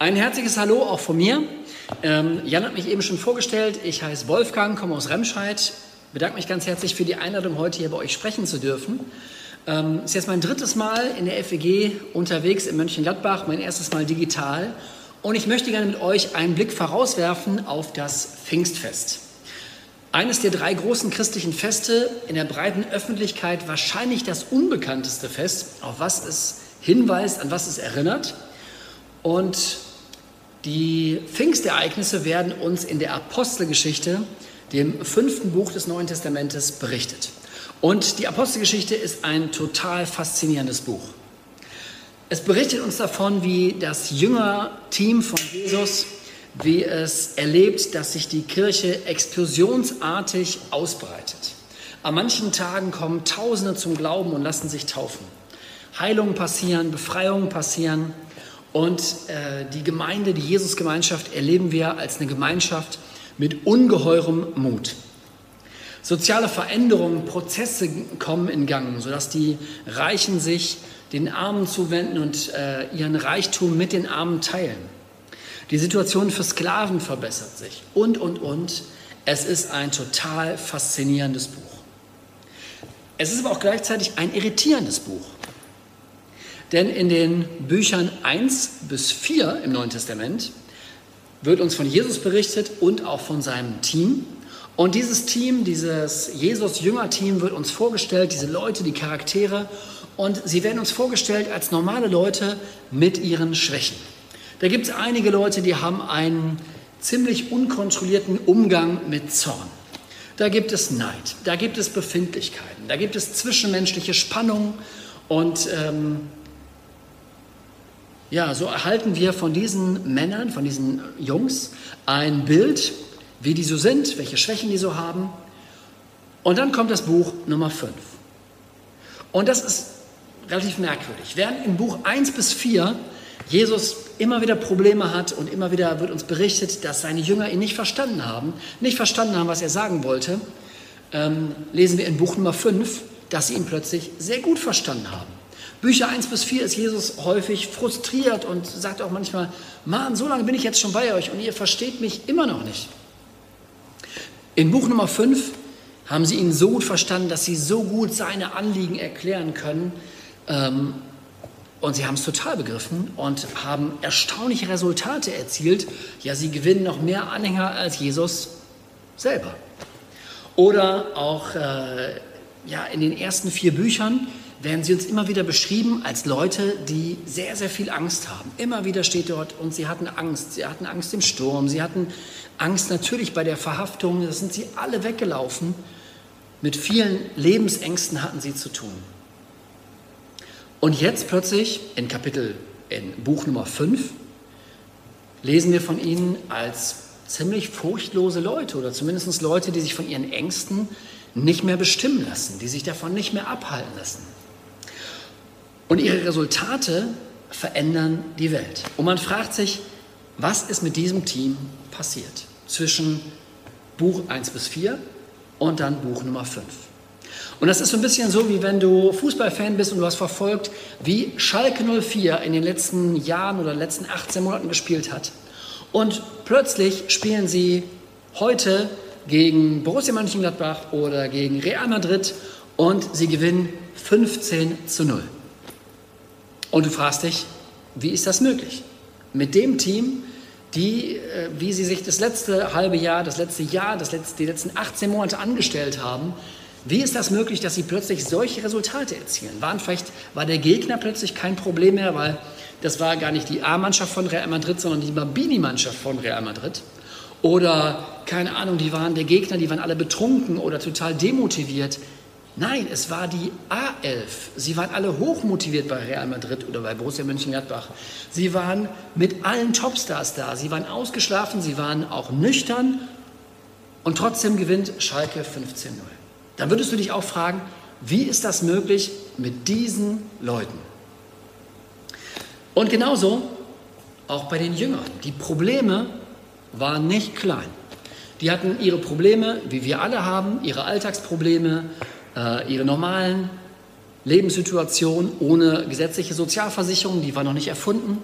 Ein herzliches Hallo auch von mir. Ähm, Jan hat mich eben schon vorgestellt. Ich heiße Wolfgang, komme aus Remscheid. Bedanke mich ganz herzlich für die Einladung, heute hier bei euch sprechen zu dürfen. Ähm, ist jetzt mein drittes Mal in der FEG unterwegs in Mönchengladbach, mein erstes Mal digital. Und ich möchte gerne mit euch einen Blick vorauswerfen auf das Pfingstfest. Eines der drei großen christlichen Feste, in der breiten Öffentlichkeit wahrscheinlich das unbekannteste Fest, auf was es hinweist, an was es erinnert. Und die Pfingstereignisse werden uns in der Apostelgeschichte, dem fünften Buch des Neuen Testamentes, berichtet. Und die Apostelgeschichte ist ein total faszinierendes Buch. Es berichtet uns davon, wie das Jüngerteam von Jesus, wie es erlebt, dass sich die Kirche explosionsartig ausbreitet. An manchen Tagen kommen Tausende zum Glauben und lassen sich taufen. Heilungen passieren, Befreiungen passieren. Und äh, die Gemeinde, die Jesusgemeinschaft erleben wir als eine Gemeinschaft mit ungeheurem Mut. Soziale Veränderungen, Prozesse kommen in Gang, sodass die Reichen sich den Armen zuwenden und äh, ihren Reichtum mit den Armen teilen. Die Situation für Sklaven verbessert sich und, und, und. Es ist ein total faszinierendes Buch. Es ist aber auch gleichzeitig ein irritierendes Buch. Denn in den Büchern 1 bis 4 im Neuen Testament wird uns von Jesus berichtet und auch von seinem Team. Und dieses Team, dieses Jesus-Jünger-Team wird uns vorgestellt, diese Leute, die Charaktere. Und sie werden uns vorgestellt als normale Leute mit ihren Schwächen. Da gibt es einige Leute, die haben einen ziemlich unkontrollierten Umgang mit Zorn. Da gibt es Neid, da gibt es Befindlichkeiten, da gibt es zwischenmenschliche Spannungen und ähm, ja, so erhalten wir von diesen Männern, von diesen Jungs ein Bild, wie die so sind, welche Schwächen die so haben. Und dann kommt das Buch Nummer 5. Und das ist relativ merkwürdig. Während im Buch 1 bis 4 Jesus immer wieder Probleme hat und immer wieder wird uns berichtet, dass seine Jünger ihn nicht verstanden haben, nicht verstanden haben, was er sagen wollte, ähm, lesen wir in Buch Nummer 5, dass sie ihn plötzlich sehr gut verstanden haben. Bücher 1 bis 4 ist Jesus häufig frustriert und sagt auch manchmal, Mann, so lange bin ich jetzt schon bei euch und ihr versteht mich immer noch nicht. In Buch Nummer 5 haben sie ihn so gut verstanden, dass sie so gut seine Anliegen erklären können. Ähm, und sie haben es total begriffen und haben erstaunliche Resultate erzielt. Ja, sie gewinnen noch mehr Anhänger als Jesus selber. Oder auch äh, ja, in den ersten vier Büchern werden sie uns immer wieder beschrieben als Leute, die sehr, sehr viel Angst haben. Immer wieder steht dort, und sie hatten Angst. Sie hatten Angst im Sturm, sie hatten Angst natürlich bei der Verhaftung, da sind sie alle weggelaufen. Mit vielen Lebensängsten hatten sie zu tun. Und jetzt plötzlich in Kapitel, in Buch Nummer 5, lesen wir von ihnen als ziemlich furchtlose Leute oder zumindest Leute, die sich von ihren Ängsten nicht mehr bestimmen lassen, die sich davon nicht mehr abhalten lassen. Und ihre Resultate verändern die Welt. Und man fragt sich, was ist mit diesem Team passiert zwischen Buch 1 bis 4 und dann Buch Nummer 5. Und das ist so ein bisschen so, wie wenn du Fußballfan bist und du hast verfolgt, wie Schalke 04 in den letzten Jahren oder letzten 18 Monaten gespielt hat. Und plötzlich spielen sie heute gegen Borussia Mönchengladbach oder gegen Real Madrid und sie gewinnen 15 zu 0. Und du fragst dich, wie ist das möglich? Mit dem Team, die, äh, wie sie sich das letzte halbe Jahr, das letzte Jahr, das letzte, die letzten 18 Monate angestellt haben, wie ist das möglich, dass sie plötzlich solche Resultate erzielen? Waren vielleicht, war der Gegner plötzlich kein Problem mehr, weil das war gar nicht die A-Mannschaft von Real Madrid, sondern die Bambini-Mannschaft von Real Madrid? Oder, keine Ahnung, die waren der Gegner, die waren alle betrunken oder total demotiviert. Nein, es war die A11. Sie waren alle hochmotiviert bei Real Madrid oder bei Borussia Mönchengladbach. Sie waren mit allen Topstars da. Sie waren ausgeschlafen, sie waren auch nüchtern und trotzdem gewinnt Schalke 15-0. Dann würdest du dich auch fragen, wie ist das möglich mit diesen Leuten? Und genauso auch bei den Jüngern. Die Probleme waren nicht klein. Die hatten ihre Probleme, wie wir alle haben, ihre Alltagsprobleme, äh, ihre normalen Lebenssituationen ohne gesetzliche Sozialversicherung, die war noch nicht erfunden.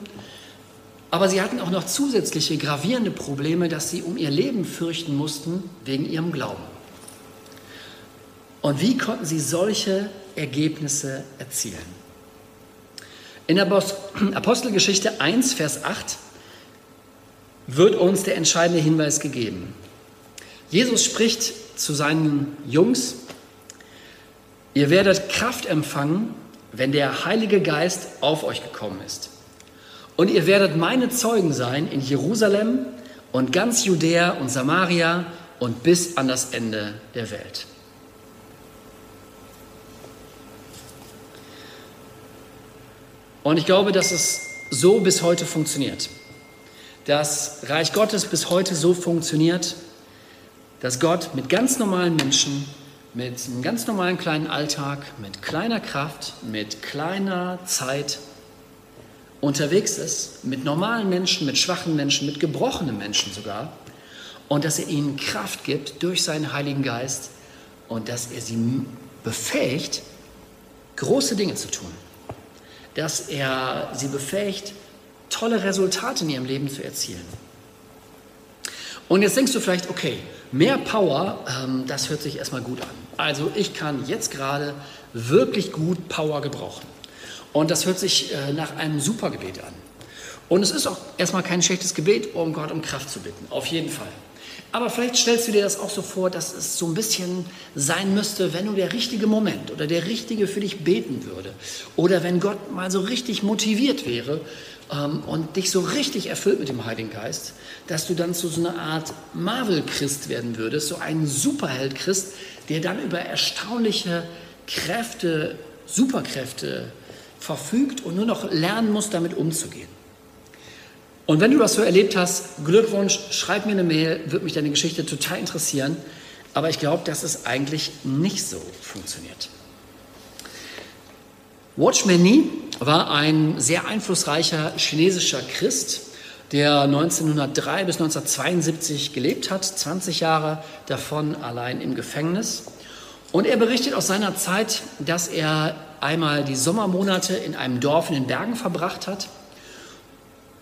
Aber sie hatten auch noch zusätzliche gravierende Probleme, dass sie um ihr Leben fürchten mussten wegen ihrem Glauben. Und wie konnten sie solche Ergebnisse erzielen? In der Apostelgeschichte 1, Vers 8 wird uns der entscheidende Hinweis gegeben. Jesus spricht zu seinen Jungs, ihr werdet Kraft empfangen, wenn der Heilige Geist auf euch gekommen ist. Und ihr werdet meine Zeugen sein in Jerusalem und ganz Judäa und Samaria und bis an das Ende der Welt. Und ich glaube, dass es so bis heute funktioniert. Das Reich Gottes bis heute so funktioniert, dass Gott mit ganz normalen Menschen, mit einem ganz normalen kleinen Alltag, mit kleiner Kraft, mit kleiner Zeit, unterwegs ist, mit normalen Menschen, mit schwachen Menschen, mit gebrochenen Menschen sogar, und dass er ihnen Kraft gibt durch seinen Heiligen Geist und dass er sie befähigt, große Dinge zu tun. Dass er sie befähigt, tolle Resultate in ihrem Leben zu erzielen. Und jetzt denkst du vielleicht, okay, mehr Power, ähm, das hört sich erstmal gut an. Also ich kann jetzt gerade wirklich gut Power gebrauchen. Und das hört sich äh, nach einem super Gebet an. Und es ist auch erstmal kein schlechtes Gebet, um Gott um Kraft zu bitten. Auf jeden Fall. Aber vielleicht stellst du dir das auch so vor, dass es so ein bisschen sein müsste, wenn nur der richtige Moment oder der richtige für dich beten würde. Oder wenn Gott mal so richtig motiviert wäre ähm, und dich so richtig erfüllt mit dem Heiligen Geist, dass du dann zu so einer Art Marvel-Christ werden würdest, so ein Superheld-Christ, der dann über erstaunliche Kräfte, Superkräfte verfügt und nur noch lernen muss, damit umzugehen. Und wenn du das so erlebt hast, Glückwunsch, schreib mir eine Mail, würde mich deine Geschichte total interessieren. Aber ich glaube, dass es eigentlich nicht so funktioniert. Watchman Nee war ein sehr einflussreicher chinesischer Christ, der 1903 bis 1972 gelebt hat, 20 Jahre davon allein im Gefängnis. Und er berichtet aus seiner Zeit, dass er einmal die Sommermonate in einem Dorf in den Bergen verbracht hat.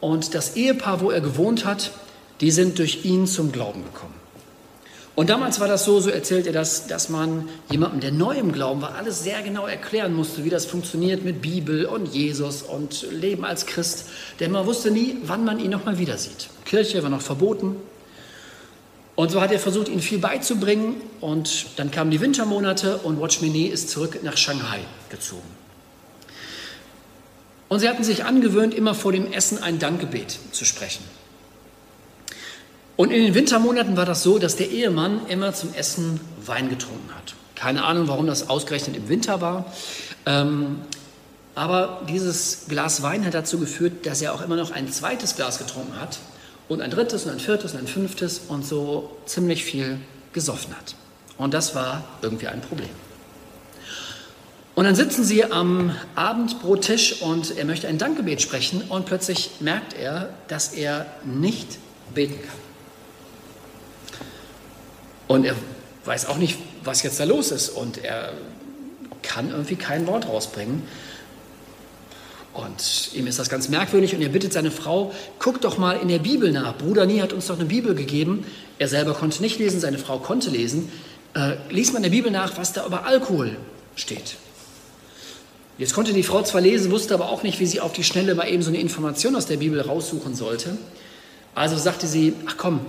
Und das Ehepaar, wo er gewohnt hat, die sind durch ihn zum Glauben gekommen. Und damals war das so, so erzählt er das, dass man jemandem, der neu im Glauben war, alles sehr genau erklären musste, wie das funktioniert mit Bibel und Jesus und Leben als Christ. Denn man wusste nie, wann man ihn nochmal wieder sieht. Kirche war noch verboten, und so hat er versucht, ihnen viel beizubringen. Und dann kamen die Wintermonate und Watchman Nee ist zurück nach Shanghai gezogen. Und sie hatten sich angewöhnt, immer vor dem Essen ein Dankgebet zu sprechen. Und in den Wintermonaten war das so, dass der Ehemann immer zum Essen Wein getrunken hat. Keine Ahnung, warum das ausgerechnet im Winter war. Ähm, aber dieses Glas Wein hat dazu geführt, dass er auch immer noch ein zweites Glas getrunken hat und ein drittes und ein viertes und ein fünftes und so ziemlich viel gesoffen hat. Und das war irgendwie ein Problem. Und dann sitzen sie am Abendbrottisch und er möchte ein Dankgebet sprechen und plötzlich merkt er, dass er nicht beten kann. Und er weiß auch nicht, was jetzt da los ist und er kann irgendwie kein Wort rausbringen. Und ihm ist das ganz merkwürdig und er bittet seine Frau, guck doch mal in der Bibel nach. Bruder Nie hat uns doch eine Bibel gegeben. Er selber konnte nicht lesen, seine Frau konnte lesen. Äh, lies mal in der Bibel nach, was da über Alkohol steht. Jetzt konnte die Frau zwar lesen, wusste aber auch nicht, wie sie auf die Schnelle mal eben so eine Information aus der Bibel raussuchen sollte. Also sagte sie, ach komm,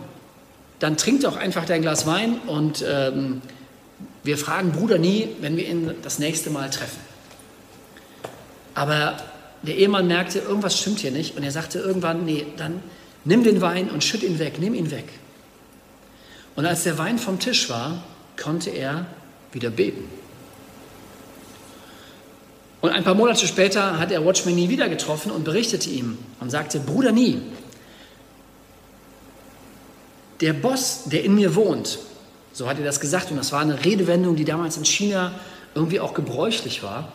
dann trink doch einfach dein Glas Wein und ähm, wir fragen Bruder nie, wenn wir ihn das nächste Mal treffen. Aber der Ehemann merkte, irgendwas stimmt hier nicht und er sagte irgendwann, nee, dann nimm den Wein und schütt ihn weg, nimm ihn weg. Und als der Wein vom Tisch war, konnte er wieder beten. Und ein paar Monate später hat er Watchman Nie wieder getroffen und berichtete ihm und sagte, Bruder Nie, der Boss, der in mir wohnt, so hat er das gesagt und das war eine Redewendung, die damals in China irgendwie auch gebräuchlich war,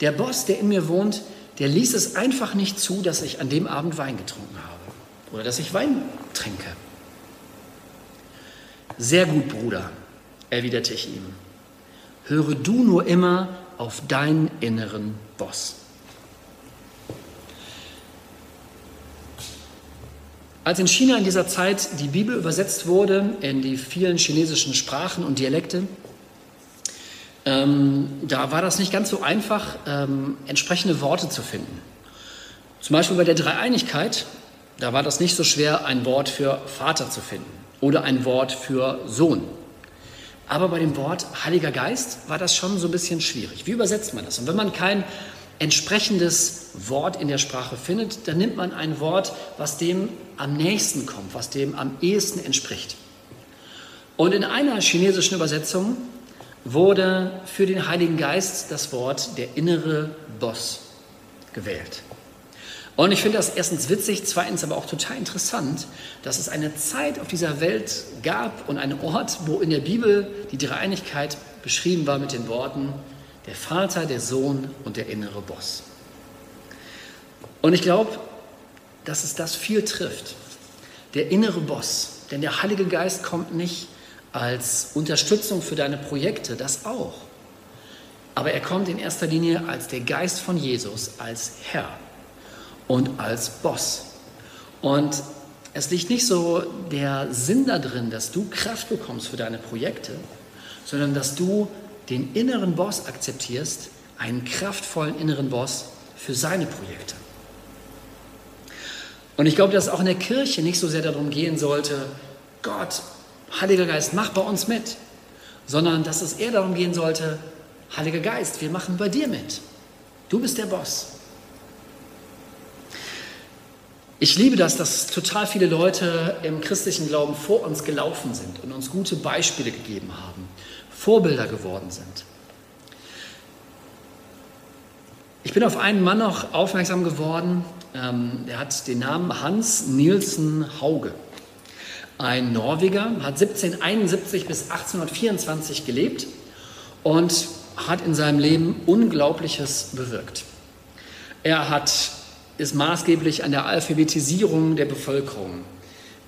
der Boss, der in mir wohnt, der ließ es einfach nicht zu, dass ich an dem Abend Wein getrunken habe oder dass ich Wein trinke. Sehr gut, Bruder, erwiderte ich ihm. Höre du nur immer auf deinen inneren Boss. Als in China in dieser Zeit die Bibel übersetzt wurde in die vielen chinesischen Sprachen und Dialekte, ähm, da war das nicht ganz so einfach, ähm, entsprechende Worte zu finden. Zum Beispiel bei der Dreieinigkeit, da war das nicht so schwer, ein Wort für Vater zu finden oder ein Wort für Sohn. Aber bei dem Wort Heiliger Geist war das schon so ein bisschen schwierig. Wie übersetzt man das? Und wenn man kein entsprechendes Wort in der Sprache findet, dann nimmt man ein Wort, was dem am nächsten kommt, was dem am ehesten entspricht. Und in einer chinesischen Übersetzung wurde für den Heiligen Geist das Wort der innere Boss gewählt. Und ich finde das erstens witzig, zweitens aber auch total interessant, dass es eine Zeit auf dieser Welt gab und einen Ort, wo in der Bibel die Dreieinigkeit beschrieben war mit den Worten der Vater, der Sohn und der innere Boss. Und ich glaube, dass es das viel trifft. Der innere Boss. Denn der Heilige Geist kommt nicht als Unterstützung für deine Projekte, das auch. Aber er kommt in erster Linie als der Geist von Jesus, als Herr und als Boss. Und es liegt nicht so der Sinn darin, dass du Kraft bekommst für deine Projekte, sondern dass du den inneren Boss akzeptierst, einen kraftvollen inneren Boss für seine Projekte. Und ich glaube, dass es auch in der Kirche nicht so sehr darum gehen sollte, Gott, Heiliger Geist, mach bei uns mit, sondern dass es eher darum gehen sollte, Heiliger Geist, wir machen bei dir mit. Du bist der Boss. Ich liebe das, dass total viele Leute im christlichen Glauben vor uns gelaufen sind und uns gute Beispiele gegeben haben, Vorbilder geworden sind. Ich bin auf einen Mann noch aufmerksam geworden, ähm, der hat den Namen Hans Nielsen Hauge. Ein Norweger, hat 1771 bis 1824 gelebt und hat in seinem Leben Unglaubliches bewirkt. Er hat ist maßgeblich an der Alphabetisierung der Bevölkerung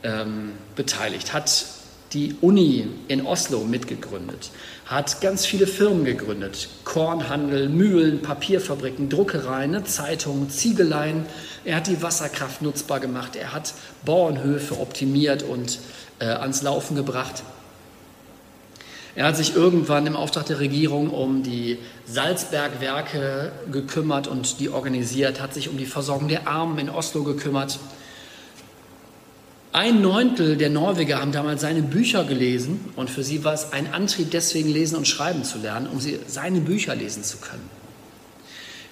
ähm, beteiligt, hat die Uni in Oslo mitgegründet, hat ganz viele Firmen gegründet, Kornhandel, Mühlen, Papierfabriken, Druckereien, Zeitungen, Ziegeleien. Er hat die Wasserkraft nutzbar gemacht, er hat Bauernhöfe optimiert und äh, ans Laufen gebracht. Er hat sich irgendwann im Auftrag der Regierung um die Salzbergwerke gekümmert und die organisiert, hat sich um die Versorgung der Armen in Oslo gekümmert. Ein Neuntel der Norweger haben damals seine Bücher gelesen und für sie war es ein Antrieb, deswegen lesen und schreiben zu lernen, um sie, seine Bücher lesen zu können.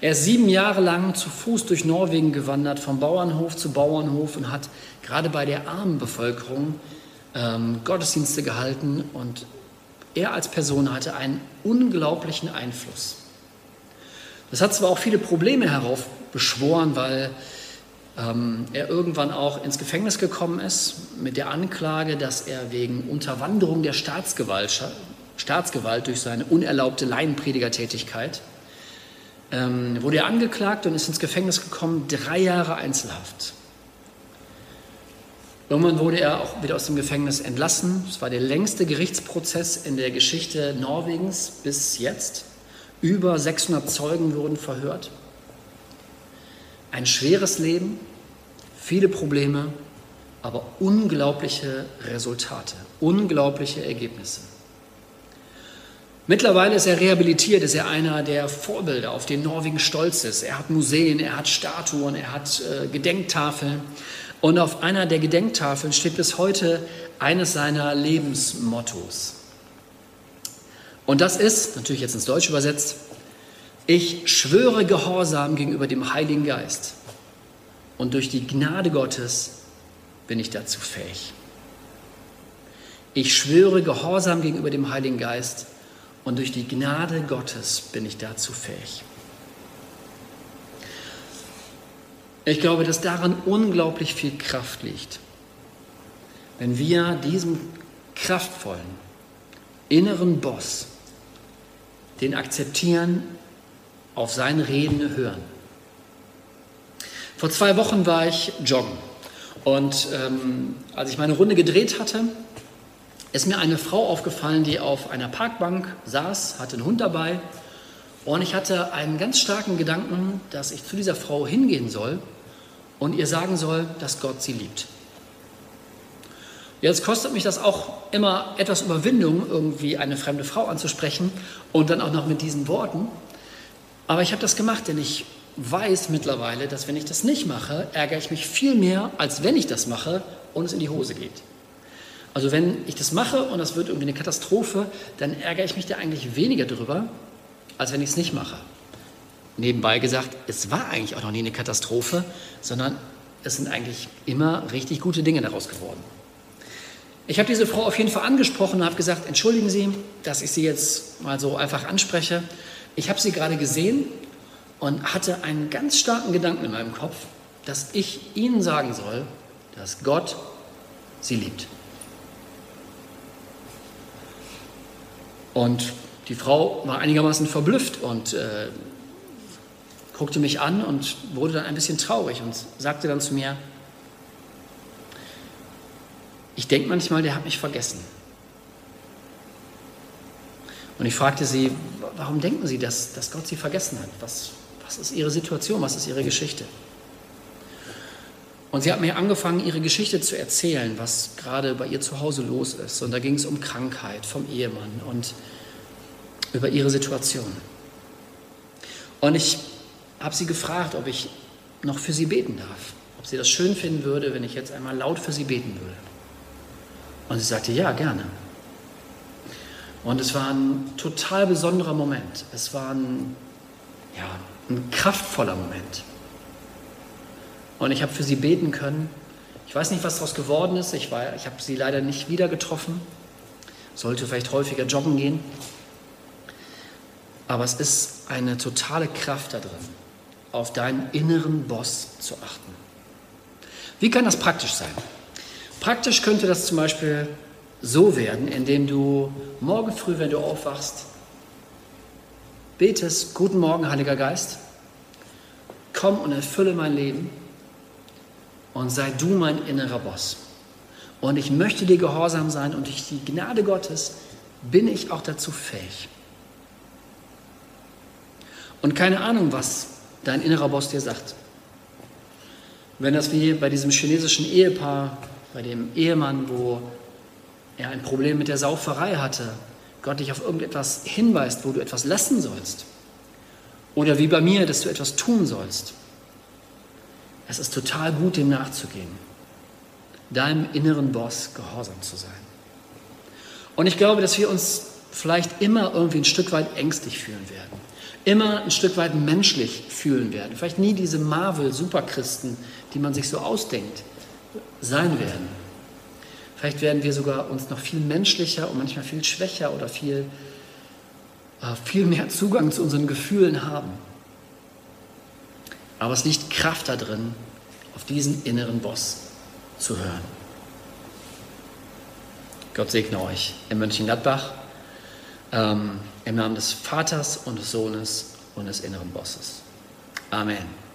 Er ist sieben Jahre lang zu Fuß durch Norwegen gewandert, vom Bauernhof zu Bauernhof und hat gerade bei der armen Bevölkerung ähm, Gottesdienste gehalten und er als Person hatte einen unglaublichen Einfluss. Das hat zwar auch viele Probleme heraufbeschworen, weil ähm, er irgendwann auch ins Gefängnis gekommen ist mit der Anklage, dass er wegen Unterwanderung der Staatsgewalt, Staatsgewalt durch seine unerlaubte Laienpredigertätigkeit ähm, wurde er angeklagt und ist ins Gefängnis gekommen, drei Jahre Einzelhaft. Irgendwann wurde er auch wieder aus dem Gefängnis entlassen. Es war der längste Gerichtsprozess in der Geschichte Norwegens bis jetzt. Über 600 Zeugen wurden verhört. Ein schweres Leben, viele Probleme, aber unglaubliche Resultate, unglaubliche Ergebnisse. Mittlerweile ist er rehabilitiert, ist er einer der Vorbilder, auf den Norwegen stolz ist. Er hat Museen, er hat Statuen, er hat äh, Gedenktafeln. Und auf einer der Gedenktafeln steht bis heute eines seiner Lebensmottos. Und das ist, natürlich jetzt ins Deutsche übersetzt, ich schwöre Gehorsam gegenüber dem Heiligen Geist. Und durch die Gnade Gottes bin ich dazu fähig. Ich schwöre Gehorsam gegenüber dem Heiligen Geist und durch die Gnade Gottes bin ich dazu fähig. Ich glaube, dass darin unglaublich viel Kraft liegt. Wenn wir diesem kraftvollen inneren Boss, den akzeptieren, auf sein Reden hören. Vor zwei Wochen war ich joggen und ähm, als ich meine Runde gedreht hatte, ist mir eine Frau aufgefallen, die auf einer Parkbank saß, hatte einen Hund dabei und ich hatte einen ganz starken Gedanken, dass ich zu dieser Frau hingehen soll und ihr sagen soll, dass Gott sie liebt. Jetzt kostet mich das auch immer etwas Überwindung, irgendwie eine fremde Frau anzusprechen und dann auch noch mit diesen Worten. Aber ich habe das gemacht, denn ich weiß mittlerweile, dass wenn ich das nicht mache, ärgere ich mich viel mehr, als wenn ich das mache und es in die Hose geht. Also wenn ich das mache und das wird irgendwie eine Katastrophe, dann ärgere ich mich da eigentlich weniger drüber, als wenn ich es nicht mache. Nebenbei gesagt, es war eigentlich auch noch nie eine Katastrophe, sondern es sind eigentlich immer richtig gute Dinge daraus geworden. Ich habe diese Frau auf jeden Fall angesprochen und habe gesagt, entschuldigen Sie, dass ich Sie jetzt mal so einfach anspreche. Ich habe Sie gerade gesehen und hatte einen ganz starken Gedanken in meinem Kopf, dass ich Ihnen sagen soll, dass Gott Sie liebt. Und die Frau war einigermaßen verblüfft und äh, guckte mich an und wurde dann ein bisschen traurig und sagte dann zu mir, ich denke manchmal, der hat mich vergessen. Und ich fragte sie, warum denken Sie, dass, dass Gott Sie vergessen hat? Was, was ist Ihre Situation? Was ist Ihre Geschichte? Und sie hat mir angefangen, ihre Geschichte zu erzählen, was gerade bei ihr zu Hause los ist. Und da ging es um Krankheit vom Ehemann und über ihre Situation. Und ich habe sie gefragt, ob ich noch für sie beten darf, ob sie das schön finden würde, wenn ich jetzt einmal laut für sie beten würde. Und sie sagte, ja, gerne. Und es war ein total besonderer Moment. Es war ein, ja, ein kraftvoller Moment. Und ich habe für sie beten können. Ich weiß nicht, was daraus geworden ist. Ich, ich habe sie leider nicht wieder getroffen. Sollte vielleicht häufiger joggen gehen. Aber es ist eine totale Kraft da drin, auf deinen inneren Boss zu achten. Wie kann das praktisch sein? Praktisch könnte das zum Beispiel so werden, indem du morgen früh, wenn du aufwachst, betest, guten Morgen, Heiliger Geist, komm und erfülle mein Leben und sei du mein innerer Boss. Und ich möchte dir gehorsam sein und durch die Gnade Gottes bin ich auch dazu fähig. Und keine Ahnung, was dein innerer Boss dir sagt. Wenn das wie bei diesem chinesischen Ehepaar bei dem Ehemann, wo er ein Problem mit der Sauferei hatte, Gott dich auf irgendetwas hinweist, wo du etwas lassen sollst. Oder wie bei mir, dass du etwas tun sollst. Es ist total gut, dem nachzugehen. Deinem inneren Boss gehorsam zu sein. Und ich glaube, dass wir uns vielleicht immer irgendwie ein Stück weit ängstlich fühlen werden. Immer ein Stück weit menschlich fühlen werden. Vielleicht nie diese Marvel-Superchristen, die man sich so ausdenkt sein werden. Vielleicht werden wir sogar uns noch viel menschlicher und manchmal viel schwächer oder viel, äh, viel mehr Zugang zu unseren Gefühlen haben. Aber es liegt Kraft da drin, auf diesen inneren Boss zu hören. Gott segne euch in Mönchengladbach ähm, im Namen des Vaters und des Sohnes und des inneren Bosses. Amen.